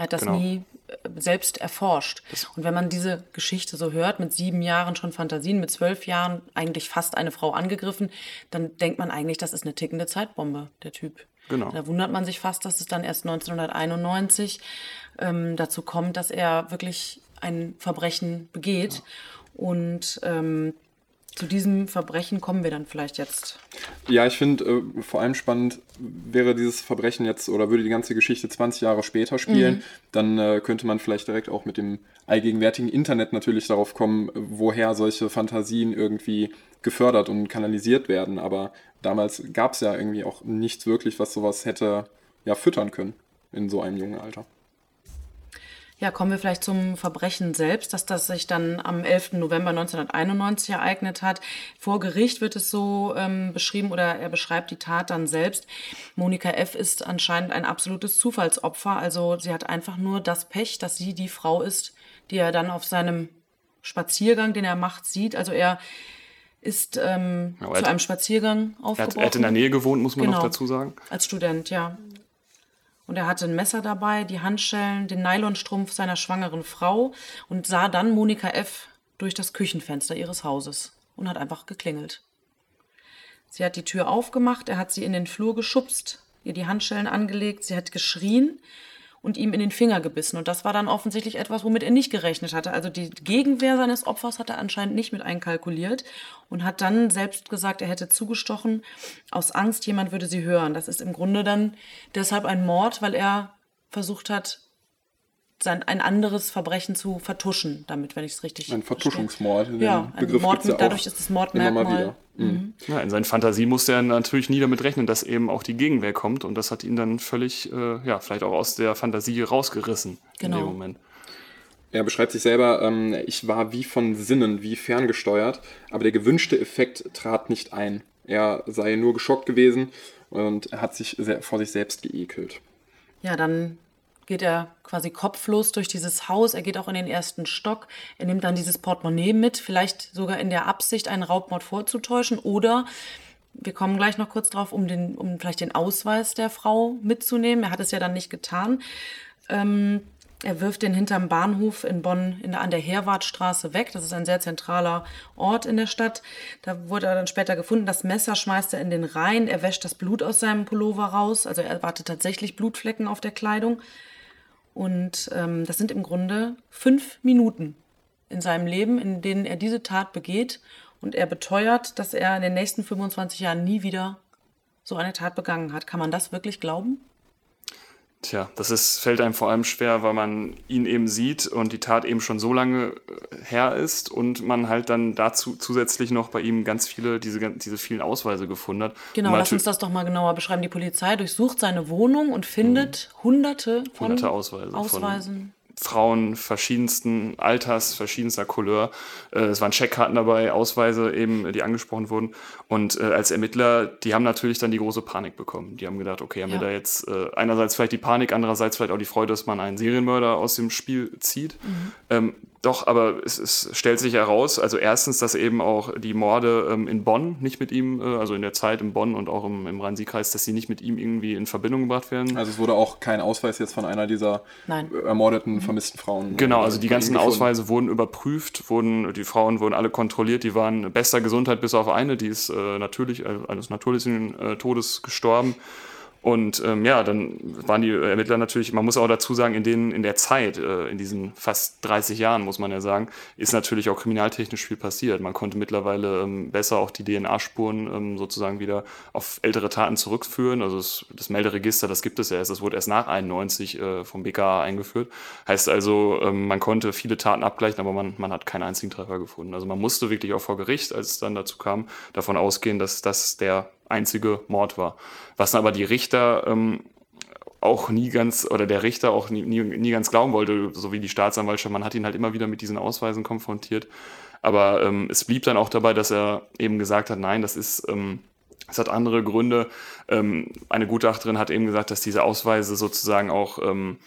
Er hat das genau. nie äh, selbst erforscht. Und wenn man diese Geschichte so hört, mit sieben Jahren schon Fantasien, mit zwölf Jahren eigentlich fast eine Frau angegriffen, dann denkt man eigentlich, das ist eine tickende Zeitbombe, der Typ. Genau. Da wundert man sich fast, dass es dann erst 1991 ähm, dazu kommt, dass er wirklich ein Verbrechen begeht. Ja. Und ähm, zu diesem Verbrechen kommen wir dann vielleicht jetzt. Ja, ich finde äh, vor allem spannend, wäre dieses Verbrechen jetzt oder würde die ganze Geschichte 20 Jahre später spielen, mhm. dann äh, könnte man vielleicht direkt auch mit dem allgegenwärtigen Internet natürlich darauf kommen, woher solche Fantasien irgendwie gefördert und kanalisiert werden. Aber damals gab es ja irgendwie auch nichts wirklich, was sowas hätte ja füttern können in so einem jungen Alter. Ja, kommen wir vielleicht zum Verbrechen selbst, dass das sich dann am 11. November 1991 ereignet hat. Vor Gericht wird es so ähm, beschrieben oder er beschreibt die Tat dann selbst. Monika F. ist anscheinend ein absolutes Zufallsopfer. Also sie hat einfach nur das Pech, dass sie die Frau ist, die er dann auf seinem Spaziergang, den er macht, sieht. Also er ist ähm, ja, zu einem Spaziergang aufgebrochen. Er hat, er hat, in der Nähe gewohnt, muss man genau, noch dazu sagen. Als Student, ja. Und er hatte ein Messer dabei, die Handschellen, den Nylonstrumpf seiner schwangeren Frau und sah dann Monika F. durch das Küchenfenster ihres Hauses und hat einfach geklingelt. Sie hat die Tür aufgemacht, er hat sie in den Flur geschubst, ihr die Handschellen angelegt, sie hat geschrien und ihm in den Finger gebissen. Und das war dann offensichtlich etwas, womit er nicht gerechnet hatte. Also die Gegenwehr seines Opfers hat er anscheinend nicht mit einkalkuliert und hat dann selbst gesagt, er hätte zugestochen aus Angst, jemand würde sie hören. Das ist im Grunde dann deshalb ein Mord, weil er versucht hat, sein, ein anderes Verbrechen zu vertuschen, damit, wenn ich es richtig Ein Vertuschungsmord. Ja, ein Begriff Mord, ja dadurch ist das immer mal Mordmerkmal. wieder. Mhm. Ja, in seinen Fantasien musste er natürlich nie damit rechnen, dass eben auch die Gegenwehr kommt und das hat ihn dann völlig, äh, ja, vielleicht auch aus der Fantasie rausgerissen in Genau. dem Moment. Er beschreibt sich selber, ähm, ich war wie von Sinnen, wie ferngesteuert, aber der gewünschte Effekt trat nicht ein. Er sei nur geschockt gewesen und er hat sich sehr, vor sich selbst geekelt. Ja, dann geht er quasi kopflos durch dieses Haus. Er geht auch in den ersten Stock. Er nimmt dann dieses Portemonnaie mit, vielleicht sogar in der Absicht, einen Raubmord vorzutäuschen. Oder wir kommen gleich noch kurz drauf, um, den, um vielleicht den Ausweis der Frau mitzunehmen. Er hat es ja dann nicht getan. Ähm, er wirft den hinterm Bahnhof in Bonn in an der Herwartstraße weg. Das ist ein sehr zentraler Ort in der Stadt. Da wurde er dann später gefunden. Das Messer schmeißt er in den Rhein. Er wäscht das Blut aus seinem Pullover raus. Also er wartet tatsächlich Blutflecken auf der Kleidung. Und ähm, das sind im Grunde fünf Minuten in seinem Leben, in denen er diese Tat begeht. Und er beteuert, dass er in den nächsten 25 Jahren nie wieder so eine Tat begangen hat. Kann man das wirklich glauben? Tja, das ist, fällt einem vor allem schwer, weil man ihn eben sieht und die Tat eben schon so lange äh, her ist und man halt dann dazu zusätzlich noch bei ihm ganz viele, diese, diese vielen Ausweise gefunden hat. Genau, lass uns das doch mal genauer beschreiben. Die Polizei durchsucht seine Wohnung und findet hunderte von Mhm. Hunderte Ausweise Ausweisen. Frauen verschiedensten Alters, verschiedenster Couleur. Äh, es waren Checkkarten dabei, Ausweise eben, die angesprochen wurden. Und äh, als Ermittler, die haben natürlich dann die große Panik bekommen. Die haben gedacht, okay, haben Ja. wir da jetzt äh, einerseits vielleicht die Panik, andererseits vielleicht auch die Freude, dass man einen Serienmörder aus dem Spiel zieht. Mhm. Ähm, doch, aber es, es stellt sich heraus, also erstens, dass eben auch die Morde ähm, in Bonn nicht mit ihm, äh, also in der Zeit in Bonn und auch im, im Rhein-Sieg-Kreis, dass sie nicht mit ihm irgendwie in Verbindung gebracht werden. Also es wurde auch kein Ausweis jetzt von einer dieser Nein. ermordeten, vermissten Frauen. Genau, also die ganzen. Ausweise wurden überprüft, wurden, die Frauen wurden alle kontrolliert, die waren bester Gesundheit bis auf eine, die ist äh, natürlich, äh, eines natürlichen äh, Todes gestorben. Und ähm, ja, dann waren die Ermittler natürlich, man muss auch dazu sagen, in, den, in der Zeit, äh, in diesen fast 30 Jahren, muss man ja sagen, ist natürlich auch kriminaltechnisch viel passiert. Man konnte mittlerweile ähm, besser auch die DNA-Spuren ähm, sozusagen wieder auf ältere Taten zurückführen. Also das, das Melderegister, das gibt es ja erst, das wurde erst nach 91 äh, vom BKA eingeführt. Heißt also, ähm, man konnte viele Taten abgleichen, aber man, man hat keinen einzigen Treffer gefunden. Also man musste wirklich auch vor Gericht, als es dann dazu kam, davon ausgehen, dass das der einzige Mord war. Was aber die Richter ähm, auch nie ganz, oder der Richter auch nie, nie, nie ganz glauben wollte, so wie die Staatsanwaltschaft. Man hat ihn halt immer wieder mit diesen Ausweisen konfrontiert. Aber ähm, es blieb dann auch dabei, dass er eben gesagt hat, nein, das ist, ähm, es hat andere Gründe. Ähm, eine Gutachterin hat eben gesagt, dass diese Ausweise sozusagen auch ähm,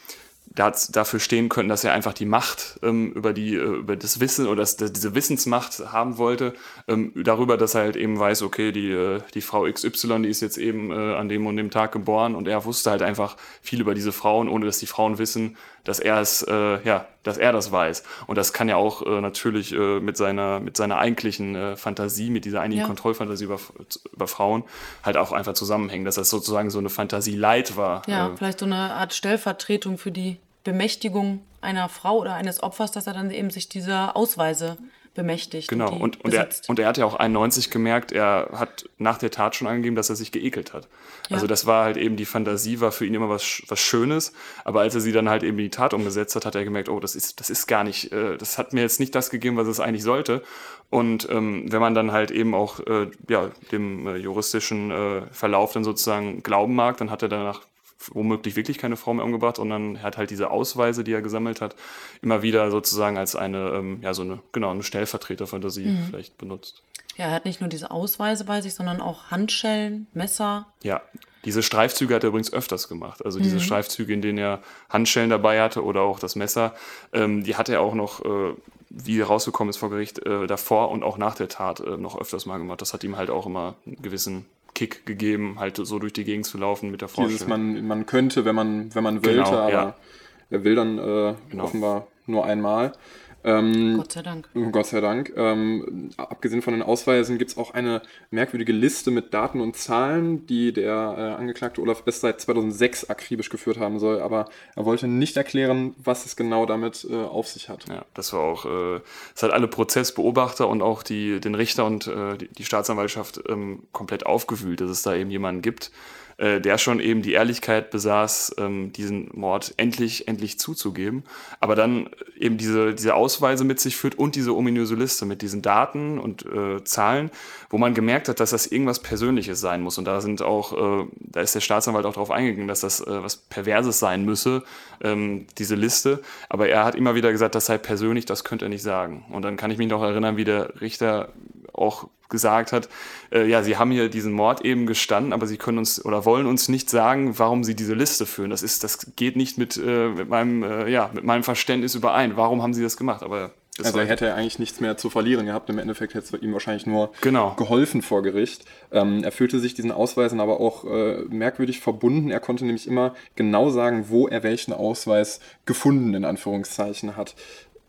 dafür stehen könnten, dass er einfach die Macht ähm, über, die, äh, über das Wissen oder das, diese Wissensmacht haben wollte, ähm, darüber, dass er halt eben weiß, okay, die, äh, die Frau XY, die ist jetzt eben äh, an dem und dem Tag geboren und er wusste halt einfach viel über diese Frauen, ohne dass die Frauen wissen, dass er es, äh, ja, dass er das weiß. Und das kann ja auch äh, natürlich äh, mit seiner, mit seiner eigentlichen äh, Fantasie, mit dieser eigentlichen Ja. Kontrollfantasie über, über Frauen halt auch einfach zusammenhängen, dass das sozusagen so eine Fantasie Leid war. Ja, äh, vielleicht so eine Art Stellvertretung für die Bemächtigung einer Frau oder eines Opfers, dass er dann eben sich dieser Ausweise bemächtigt. Genau, die und, und, er, und er hat ja auch 91 gemerkt, er hat nach der Tat schon angegeben, dass er sich geekelt hat. Ja. Also das war halt eben, die Fantasie war für ihn immer was, was Schönes, aber als er sie dann halt eben in die Tat umgesetzt hat, hat er gemerkt, oh, das ist, das ist gar nicht, äh, das hat mir jetzt nicht das gegeben, was es eigentlich sollte. Und ähm, wenn man dann halt eben auch äh, ja, dem äh, juristischen äh, Verlauf dann sozusagen glauben mag, dann hat er danach womöglich wirklich keine Frau mehr umgebracht, sondern er hat halt diese Ausweise, die er gesammelt hat, immer wieder sozusagen als eine, ähm, ja, so eine, genau, eine Stellvertreterfantasie Mhm. vielleicht benutzt. ja, er hat nicht nur diese Ausweise bei sich, sondern auch Handschellen, Messer. Ja, diese Streifzüge hat er übrigens öfters gemacht. Also diese Streifzüge, in denen er Handschellen dabei hatte oder auch das Messer, ähm, die hat er auch noch, äh, wie rausgekommen ist vor Gericht, äh, davor und auch nach der Tat äh, noch öfters mal gemacht. Das hat ihm halt auch immer einen gewissen Kick gegeben, halt so durch die Gegend zu laufen mit der Dieses, Vorstellung. man, man könnte, wenn man, wenn man Genau, wollte, aber ja. er will dann äh, Genau. offenbar nur einmal. Ähm, Gott sei Dank. Gott sei Dank. Ähm, abgesehen von den Ausweisen gibt es auch eine merkwürdige Liste mit Daten und Zahlen, die der äh, Angeklagte Olaf S. seit 2006 akribisch geführt haben soll. Aber er wollte nicht erklären, was es genau damit äh, auf sich hat. Ja, das war auch, äh, es hat alle Prozessbeobachter und auch die, den Richter und äh, die, die Staatsanwaltschaft ähm, komplett aufgewühlt, dass es da eben jemanden gibt, äh, der schon eben die Ehrlichkeit besaß, ähm, diesen Mord endlich, endlich zuzugeben, aber dann eben diese, diese Ausweise mit sich führt und diese ominöse Liste mit diesen Daten und äh, Zahlen, wo man gemerkt hat, dass das irgendwas Persönliches sein muss. Und da sind auch, äh, da ist der Staatsanwalt auch darauf eingegangen, dass das äh, was Perverses sein müsse, ähm, diese Liste. Aber er hat immer wieder gesagt, das sei persönlich, das könnte er nicht sagen. Und dann kann ich mich noch erinnern, wie der Richter auch gesagt hat, äh, ja, sie haben hier diesen Mord eben gestanden, aber sie können uns oder wollen uns nicht sagen, warum sie diese Liste führen. Das ist, das geht nicht mit, äh, mit meinem, äh, ja, mit meinem Verständnis überein. Warum haben sie das gemacht? Aber das also war- er hätte eigentlich nichts mehr zu verlieren gehabt. Im Endeffekt hätte es ihm wahrscheinlich nur Genau. geholfen vor Gericht. Ähm, er fühlte sich diesen Ausweisen aber auch äh, merkwürdig verbunden. Er konnte nämlich immer genau sagen, wo er welchen Ausweis gefunden, in Anführungszeichen, hat.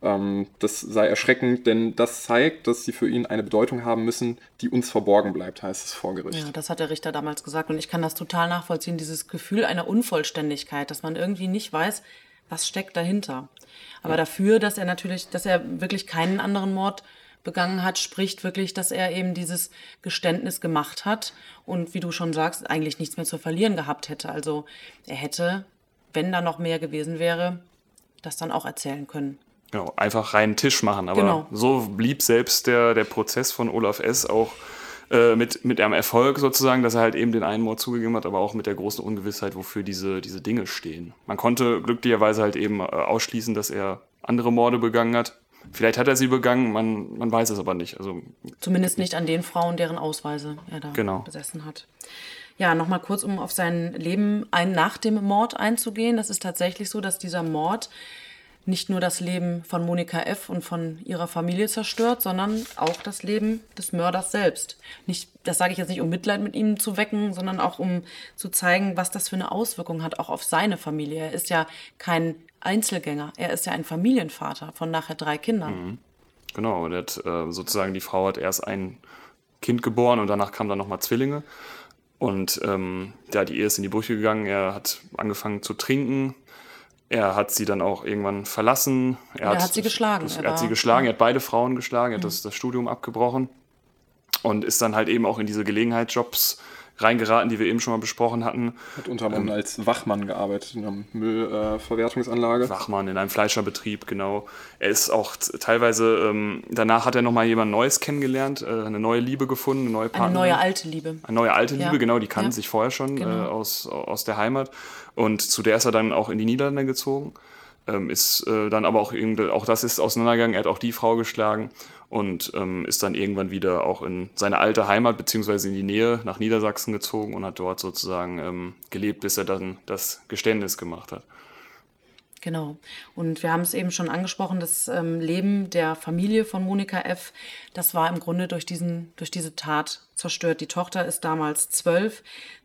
Ähm, das sei erschreckend, denn das zeigt, dass sie für ihn eine Bedeutung haben müssen, die uns verborgen bleibt, heißt es vor Gericht. Ja, das hat der Richter damals gesagt und ich kann das total nachvollziehen, dieses Gefühl einer Unvollständigkeit, dass man irgendwie nicht weiß, was steckt dahinter. Aber dafür, dass er natürlich, dass er wirklich keinen anderen Mord begangen hat, spricht wirklich, dass er eben dieses Geständnis gemacht hat und wie du schon sagst, eigentlich nichts mehr zu verlieren gehabt hätte. Also er hätte, wenn da noch mehr gewesen wäre, das dann auch erzählen können. Genau, einfach reinen Tisch machen. Aber Genau. so blieb selbst der, der Prozess von Olaf S. auch äh, mit, mit einem Erfolg sozusagen, dass er halt eben den einen Mord zugegeben hat, aber auch mit der großen Ungewissheit, wofür diese, diese Dinge stehen. Man konnte glücklicherweise halt eben äh, ausschließen, dass er andere Morde begangen hat. Vielleicht hat er sie begangen, man, man weiß es aber nicht. Also Zumindest nicht an den Frauen, deren Ausweise er da Genau. besessen hat. Ja, nochmal kurz, um auf sein Leben ein, nach dem Mord einzugehen. Das ist tatsächlich so, dass dieser Mord nicht nur das Leben von Monika F. und von ihrer Familie zerstört, sondern auch das Leben des Mörders selbst. Nicht, das sage ich jetzt nicht, um Mitleid mit ihm zu wecken, sondern auch um zu zeigen, was das für eine Auswirkung hat, auch auf seine Familie. Er ist ja kein Einzelgänger, er ist ja ein Familienvater von nachher drei Kindern. Genau, und hat, äh, sozusagen die Frau hat erst ein Kind geboren und danach kamen dann nochmal Zwillinge. Und ähm, ja, die Ehe ist in die Brüche gegangen. Er hat angefangen zu trinken. Er hat sie dann auch irgendwann verlassen. Er, er hat sie geschlagen. Das, Er er hat sie geschlagen, er hat beide Frauen geschlagen, er hat das, das Studium abgebrochen und ist dann halt eben auch in diese Gelegenheitsjobs reingeraten, die wir eben schon mal besprochen hatten. Hat unter anderem als Wachmann gearbeitet in einer Müllverwertungsanlage. Wachmann in einem Fleischerbetrieb, genau. Er ist auch teilweise, ähm, danach hat er nochmal jemand Neues kennengelernt, äh, eine neue Liebe gefunden, eine neue Eine Partnerin. neue alte Liebe. Eine neue alte Ja. Liebe, genau, die kannten Ja. sich vorher schon Genau. äh, aus, aus der Heimat. Und zu der ist er dann auch in die Niederlande gezogen. Ähm, ist äh, dann aber auch irgendwie, auch das ist auseinandergegangen, er hat auch die Frau geschlagen und ähm, ist dann irgendwann wieder auch in seine alte Heimat beziehungsweise in die Nähe nach Niedersachsen gezogen und hat dort sozusagen ähm, gelebt, bis er dann das Geständnis gemacht hat. Genau. Und wir haben es eben schon angesprochen, das ähm, Leben der Familie von Monika F., das war im Grunde durch, diesen, durch diese Tat zerstört. Die Tochter ist damals zwölf.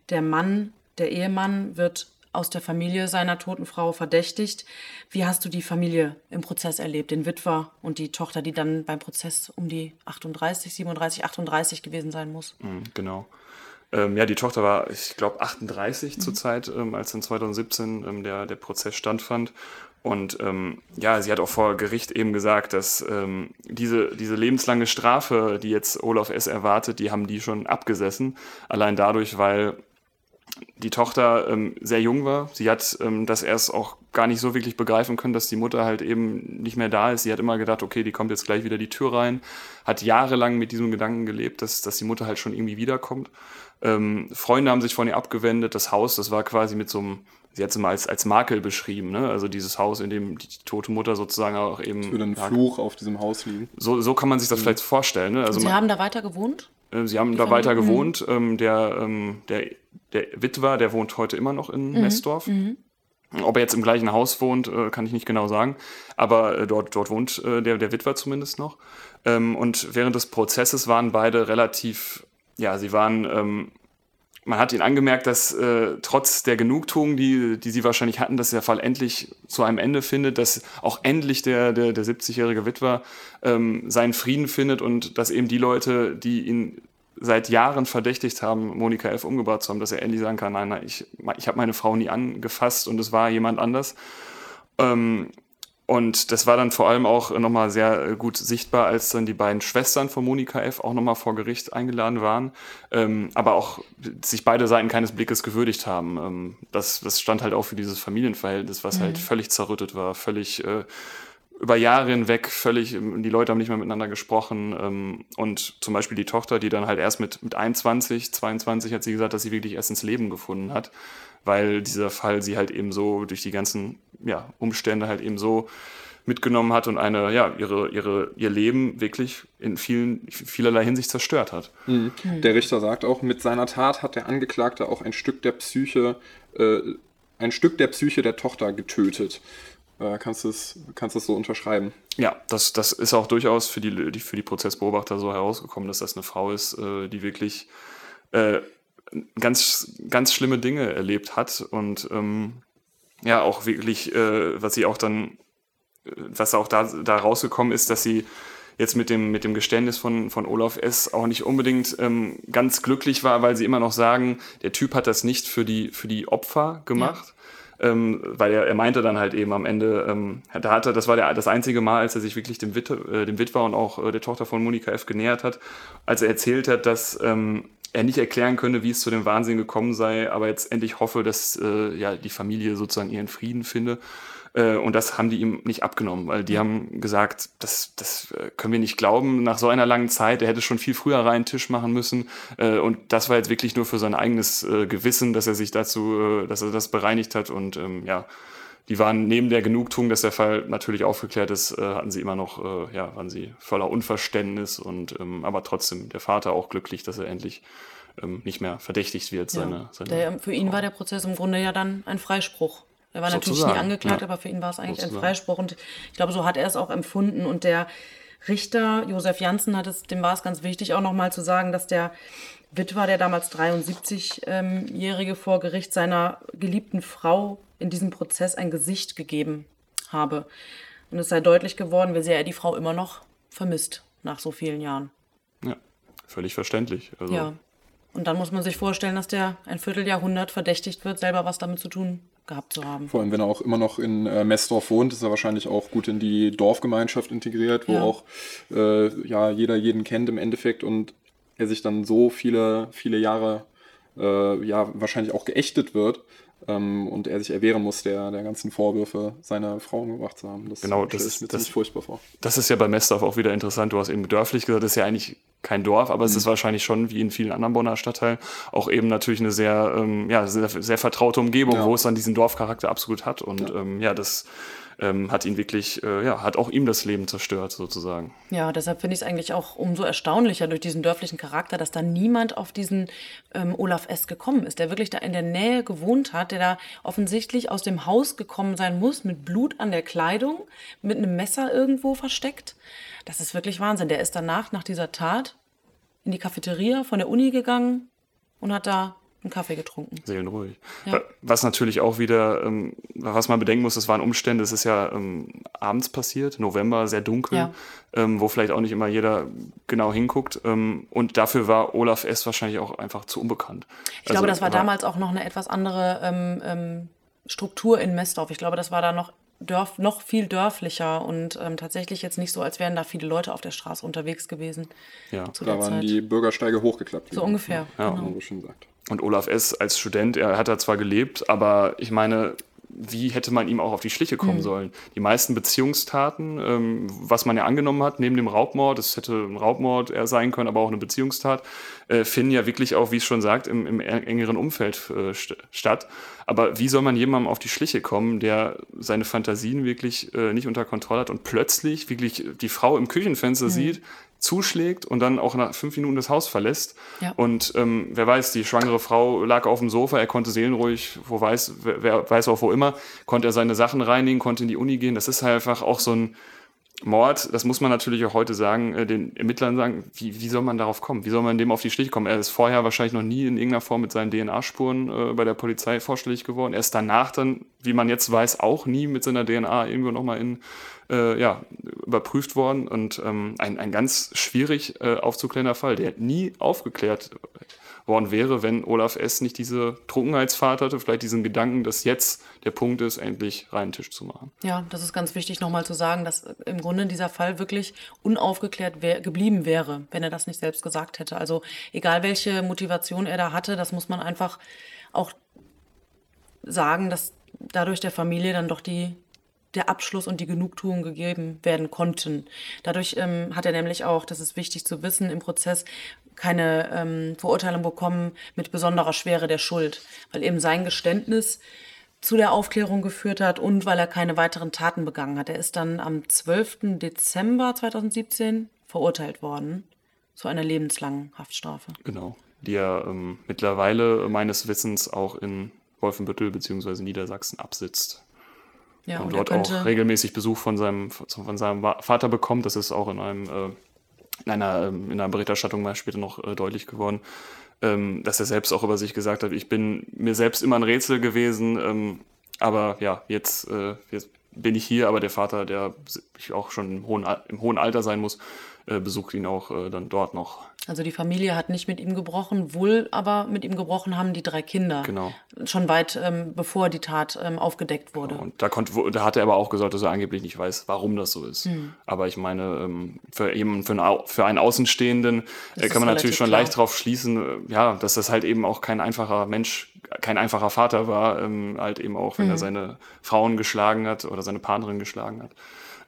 Der Mann, der Ehemann, wird aus der Familie seiner toten Frau verdächtigt. Wie hast du die Familie im Prozess erlebt, den Witwer und die Tochter, die dann beim Prozess um die 38, 37, 38 gewesen sein muss? Mhm, genau. Ähm, ja, die Tochter war, ich glaube, 38 zur Zeit, ähm, als dann 2017 ähm, der, der Prozess stattfand. Und ähm, ja, sie hat auch vor Gericht eben gesagt, dass ähm, diese, diese lebenslange Strafe, die jetzt Olaf S. erwartet, die haben die schon abgesessen. Allein dadurch, weil die Tochter ähm, sehr jung war. Sie hat ähm, das erst auch gar nicht so wirklich begreifen können, dass die Mutter halt eben nicht mehr da ist. Sie hat immer gedacht, okay, die kommt jetzt gleich wieder die Tür rein. Hat jahrelang mit diesem Gedanken gelebt, dass, dass die Mutter halt schon irgendwie wiederkommt. Ähm, Freunde haben sich von ihr abgewendet. Das Haus, das war quasi mit so einem, sie hat es immer als, als Makel beschrieben, ne? Also dieses Haus, in dem die tote Mutter sozusagen auch eben. Würde ein lag. Fluch auf diesem Haus liegen. So, so kann man sich das vielleicht vorstellen. Ne? Also Sie man- haben da weiter gewohnt? äh, Sie haben da weiter gewohnt. Ähm, der, ähm, der, der Witwer, der wohnt heute immer noch in Messdorf. Ob er jetzt im gleichen Haus wohnt, äh, kann ich nicht genau sagen. Aber äh, dort, dort wohnt äh, der, der Witwer zumindest noch. Ähm, und während des Prozesses waren beide relativ, ja, sie waren ähm, man hat ihnen angemerkt, dass trotz der Genugtuung, die, die sie wahrscheinlich hatten, dass der Fall endlich zu einem Ende findet, dass auch endlich der, der, der 70-jährige Witwer ähm, seinen Frieden findet und dass eben die Leute, die ihn seit Jahren verdächtigt haben, Monika F. umgebracht zu haben, dass er endlich sagen kann, nein, nein, ich, ich habe meine Frau nie angefasst und es war jemand anders. Ähm, und das war dann vor allem auch nochmal sehr gut sichtbar, als dann die beiden Schwestern von Monika F. auch nochmal vor Gericht eingeladen waren, ähm, aber auch sich beide Seiten keines Blickes gewürdigt haben. Ähm, das, das stand halt auch für dieses Familienverhältnis, was halt mhm. halt völlig zerrüttet war, völlig äh, über Jahre hinweg völlig, die Leute haben nicht mehr miteinander gesprochen. Ähm, und zum Beispiel die Tochter, die dann halt erst mit, mit 21, 22 hat sie gesagt, dass sie wirklich erst ins Leben gefunden hat, weil dieser Fall sie halt eben so durch die ganzen ja, Umstände halt eben so mitgenommen hat und eine, ja, ihre, ihre, ihr Leben wirklich in vielen, vielerlei Hinsicht zerstört hat. Mhm. Der Richter sagt auch, mit seiner Tat hat der Angeklagte auch ein Stück der Psyche, äh, ein Stück der Psyche der Tochter getötet. Äh, kannst du es kannst so unterschreiben? Ja, das, das ist auch durchaus für die, die, für die Prozessbeobachter so herausgekommen, dass das eine Frau ist, äh, die wirklich äh, ganz, ganz schlimme Dinge erlebt hat und ähm, ja, auch wirklich, äh, was sie auch dann, äh, was auch da, da rausgekommen ist, dass sie jetzt mit dem, mit dem Geständnis von, von Olaf S. auch nicht unbedingt ähm, ganz glücklich war, weil sie immer noch sagen, der Typ hat das nicht für die, für die Opfer gemacht. Ja ähm, weil er, er meinte dann halt eben am Ende, ähm, da hatte, das war der, das einzige Mal, als er sich wirklich dem, Wit äh, dem Witwer und auch äh, der Tochter von Monika F. genähert hat, als er erzählt hat, dass ähm, er nicht erklären könne, wie es zu dem Wahnsinn gekommen sei, aber jetzt endlich hoffe, dass äh, ja, die Familie sozusagen ihren Frieden finde. Äh, und das haben die ihm nicht abgenommen, weil die haben gesagt, das, das äh, können wir nicht glauben, nach so einer langen Zeit, er hätte schon viel früher rein Tisch machen müssen. Äh, und das war jetzt wirklich nur für sein eigenes Gewissen, dass er sich dazu, dass er das bereinigt hat. Und ähm, ja, die waren neben der Genugtuung, dass der Fall natürlich aufgeklärt ist, hatten sie immer noch, ja, waren sie voller Unverständnis und ähm, aber trotzdem der Vater auch glücklich, dass er endlich ähm, nicht mehr verdächtigt wird. Seine, ja. seine der, für ihn war der Prozess im Grunde ja dann ein Freispruch. Er war Sozusagen, natürlich nie angeklagt, ja. aber für ihn war es eigentlich Sozusagen. ein Freispruch. Und ich glaube, so hat er es auch empfunden. Und der Richter, Josef Janssen, hat es, dem war es ganz wichtig, auch nochmal zu sagen, dass der Witwer, der damals 73-Jährige vor Gericht seiner geliebten Frau in diesem Prozess ein Gesicht gegeben habe. Und es sei deutlich geworden, wie sehr er die Frau immer noch vermisst nach so vielen Jahren. Ja, völlig verständlich. Also ja. Und dann muss man sich vorstellen, dass der ein Vierteljahrhundert verdächtigt wird, selber was damit zu tun gehabt zu haben. Vor allem, wenn er auch immer noch in äh, Messdorf wohnt, ist er wahrscheinlich auch gut in die Dorfgemeinschaft integriert, wo ja. auch äh, ja, jeder jeden kennt im Endeffekt und er sich dann so viele, viele Jahre äh, ja, wahrscheinlich auch geächtet wird ähm, und er sich erwehren muss der, der ganzen Vorwürfe, seine Frau umgebracht zu haben. Das genau, das ist mir das, furchtbar vor. Das ist ja bei Messdorf auch wieder interessant. Du hast eben dörflich gesagt, das ist ja eigentlich kein Dorf, aber mhm. es ist wahrscheinlich schon wie in vielen anderen Bonner Stadtteilen auch eben natürlich eine sehr, ähm, ja, sehr, sehr vertraute Umgebung, ja. wo es dann diesen Dorfcharakter absolut hat. Und ja, ähm, ja das ähm, hat ihn wirklich, äh, ja, hat auch ihm das Leben zerstört sozusagen. Ja, deshalb finde ich es eigentlich auch umso erstaunlicher durch diesen dörflichen Charakter, dass da niemand auf diesen ähm, Olaf S. gekommen ist, der wirklich da in der Nähe gewohnt hat, der da offensichtlich aus dem Haus gekommen sein muss, mit Blut an der Kleidung, mit einem Messer irgendwo versteckt. Das ist wirklich Wahnsinn. Der ist danach, nach dieser Tat, in die Cafeteria von der Uni gegangen und hat da einen Kaffee getrunken. Seelenruhig. Ja. Was natürlich auch wieder, ähm, was man bedenken muss, das waren Umstände, es ist ja ähm, abends passiert, November, sehr dunkel, ja. ähm, wo vielleicht auch nicht immer jeder genau hinguckt. Ähm, und dafür war Olaf S. wahrscheinlich auch einfach zu unbekannt. Ich also, glaube, das war damals auch noch eine etwas andere ähm, ähm, Struktur in Messdorf. Ich glaube, das war da noch Dörf, noch viel dörflicher und ähm, tatsächlich jetzt nicht so, als wären da viele Leute auf der Straße unterwegs gewesen. Ja, da waren Zeit. die Bürgersteige hochgeklappt. So ungefähr. Ja, genau. wie schon sagt. Und Olaf S. als Student, er hat da zwar gelebt, aber ich meine, wie hätte man ihm auch auf die Schliche kommen mhm. sollen? Die meisten Beziehungstaten, ähm, was man ja angenommen hat, neben dem Raubmord, das hätte ein Raubmord eher sein können, aber auch eine Beziehungstat, äh, finden ja wirklich auch, wie es schon sagt, im, im engeren Umfeld äh, st statt. Aber wie soll man jemandem auf die Schliche kommen, der seine Fantasien wirklich äh, nicht unter Kontrolle hat und plötzlich wirklich die Frau im Küchenfenster mhm. sieht, zuschlägt und dann auch nach fünf Minuten das Haus verlässt. Ja. Und ähm, wer weiß, die schwangere Frau lag auf dem Sofa, er konnte seelenruhig, wo weiß, wer, wer weiß auch wo immer, konnte er seine Sachen reinigen, konnte in die Uni gehen. Das ist halt einfach auch so ein, Mord, das muss man natürlich auch heute sagen, äh, den Ermittlern sagen, wie, wie soll man darauf kommen? Wie soll man dem auf die Schliche kommen? Er ist vorher wahrscheinlich noch nie in irgendeiner Form mit seinen DNA-Spuren äh, bei der Polizei vorstellig geworden. Er ist danach dann, wie man jetzt weiß, auch nie mit seiner DNA irgendwo nochmal in, äh, ja, überprüft worden. Und ähm, ein, ein ganz schwierig äh, aufzuklärender Fall, der nie aufgeklärt worden wäre, wenn Olaf S. nicht diese Trunkenheitsfahrt hatte, vielleicht diesen Gedanken, dass jetzt der Punkt ist, endlich reinen Tisch zu machen. Ja, das ist ganz wichtig nochmal zu sagen, dass im Grunde dieser Fall wirklich unaufgeklärt wär, geblieben wäre, wenn er das nicht selbst gesagt hätte. Also egal welche Motivation er da hatte, das muss man einfach auch sagen, dass dadurch der Familie dann doch die der Abschluss und die Genugtuung gegeben werden konnten. Dadurch ähm, hat er nämlich auch, das ist wichtig zu wissen, im Prozess keine ähm, Verurteilung bekommen mit besonderer Schwere der Schuld, weil eben sein Geständnis zu der Aufklärung geführt hat und weil er keine weiteren Taten begangen hat. Er ist dann am 12. Dezember 2017 verurteilt worden zu einer lebenslangen Haftstrafe. Genau, die er ähm, mittlerweile meines Wissens auch in Wolfenbüttel bzw. Niedersachsen absitzt. Ja, und, und dort auch regelmäßig Besuch von seinem, von seinem Vater bekommt. Das ist auch in einem äh, in einer, ähm, in einer Berichterstattung mal später noch äh, deutlich geworden, ähm, dass er selbst auch über sich gesagt hat, ich bin mir selbst immer ein Rätsel gewesen, ähm, aber ja, jetzt, äh, jetzt bin ich hier, aber der Vater, der auch schon im hohen, im hohen Alter sein muss, äh, besucht ihn auch äh, dann dort noch. Also die Familie hat nicht mit ihm gebrochen, wohl aber mit ihm gebrochen haben die drei Kinder. Genau. Schon weit ähm, bevor die Tat ähm, aufgedeckt wurde. Genau. Und da, konnte, da hat er aber auch gesagt, dass er angeblich nicht weiß, warum das so ist. Hm. Aber ich meine, ähm, für, eben für, einen, für einen Außenstehenden äh, kann man natürlich schon klar. leicht darauf schließen, äh, ja, dass das halt eben auch kein einfacher Mensch, kein einfacher Vater war, ähm, halt eben auch, wenn hm. er seine Frauen geschlagen hat oder seine Partnerin geschlagen hat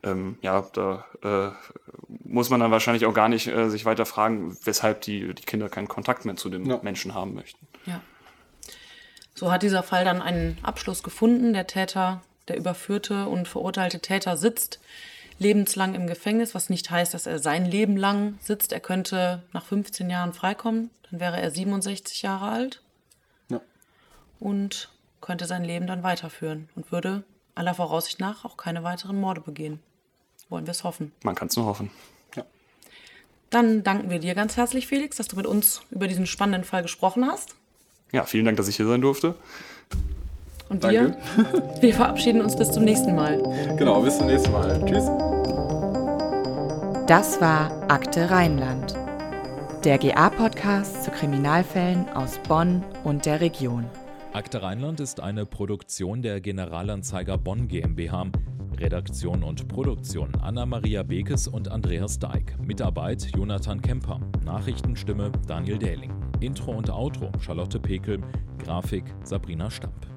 ähm, ja, da äh, muss man dann wahrscheinlich auch gar nicht äh, sich weiter fragen, weshalb die, die Kinder keinen Kontakt mehr zu dem ja. Menschen haben möchten. Ja. So hat dieser Fall dann einen Abschluss gefunden. Der Täter, der überführte und verurteilte Täter sitzt lebenslang im Gefängnis, was nicht heißt, dass er sein Leben lang sitzt. Er könnte nach 15 Jahren freikommen, dann wäre er 67 Jahre alt ja. und könnte sein Leben dann weiterführen und würde aller Voraussicht nach auch keine weiteren Morde begehen. Wollen wir es hoffen. Man kann es nur hoffen. Ja. Dann danken wir dir ganz herzlich, Felix, dass du mit uns über diesen spannenden Fall gesprochen hast. Ja, vielen Dank, dass ich hier sein durfte. Und Danke. wir, wir verabschieden uns bis zum nächsten Mal. Genau, bis zum nächsten Mal. Tschüss. Das war Akte Rheinland, der GA-Podcast zu Kriminalfällen aus Bonn und der Region. Akte Rheinland ist eine Produktion der Generalanzeiger Bonn GmbH. Redaktion und Produktion Anna-Maria Bekes und Andreas Deik. Mitarbeit Jonathan Kemper. Nachrichtenstimme Daniel Dähling. Intro und Outro Charlotte Pekel. Grafik Sabrina Stamp.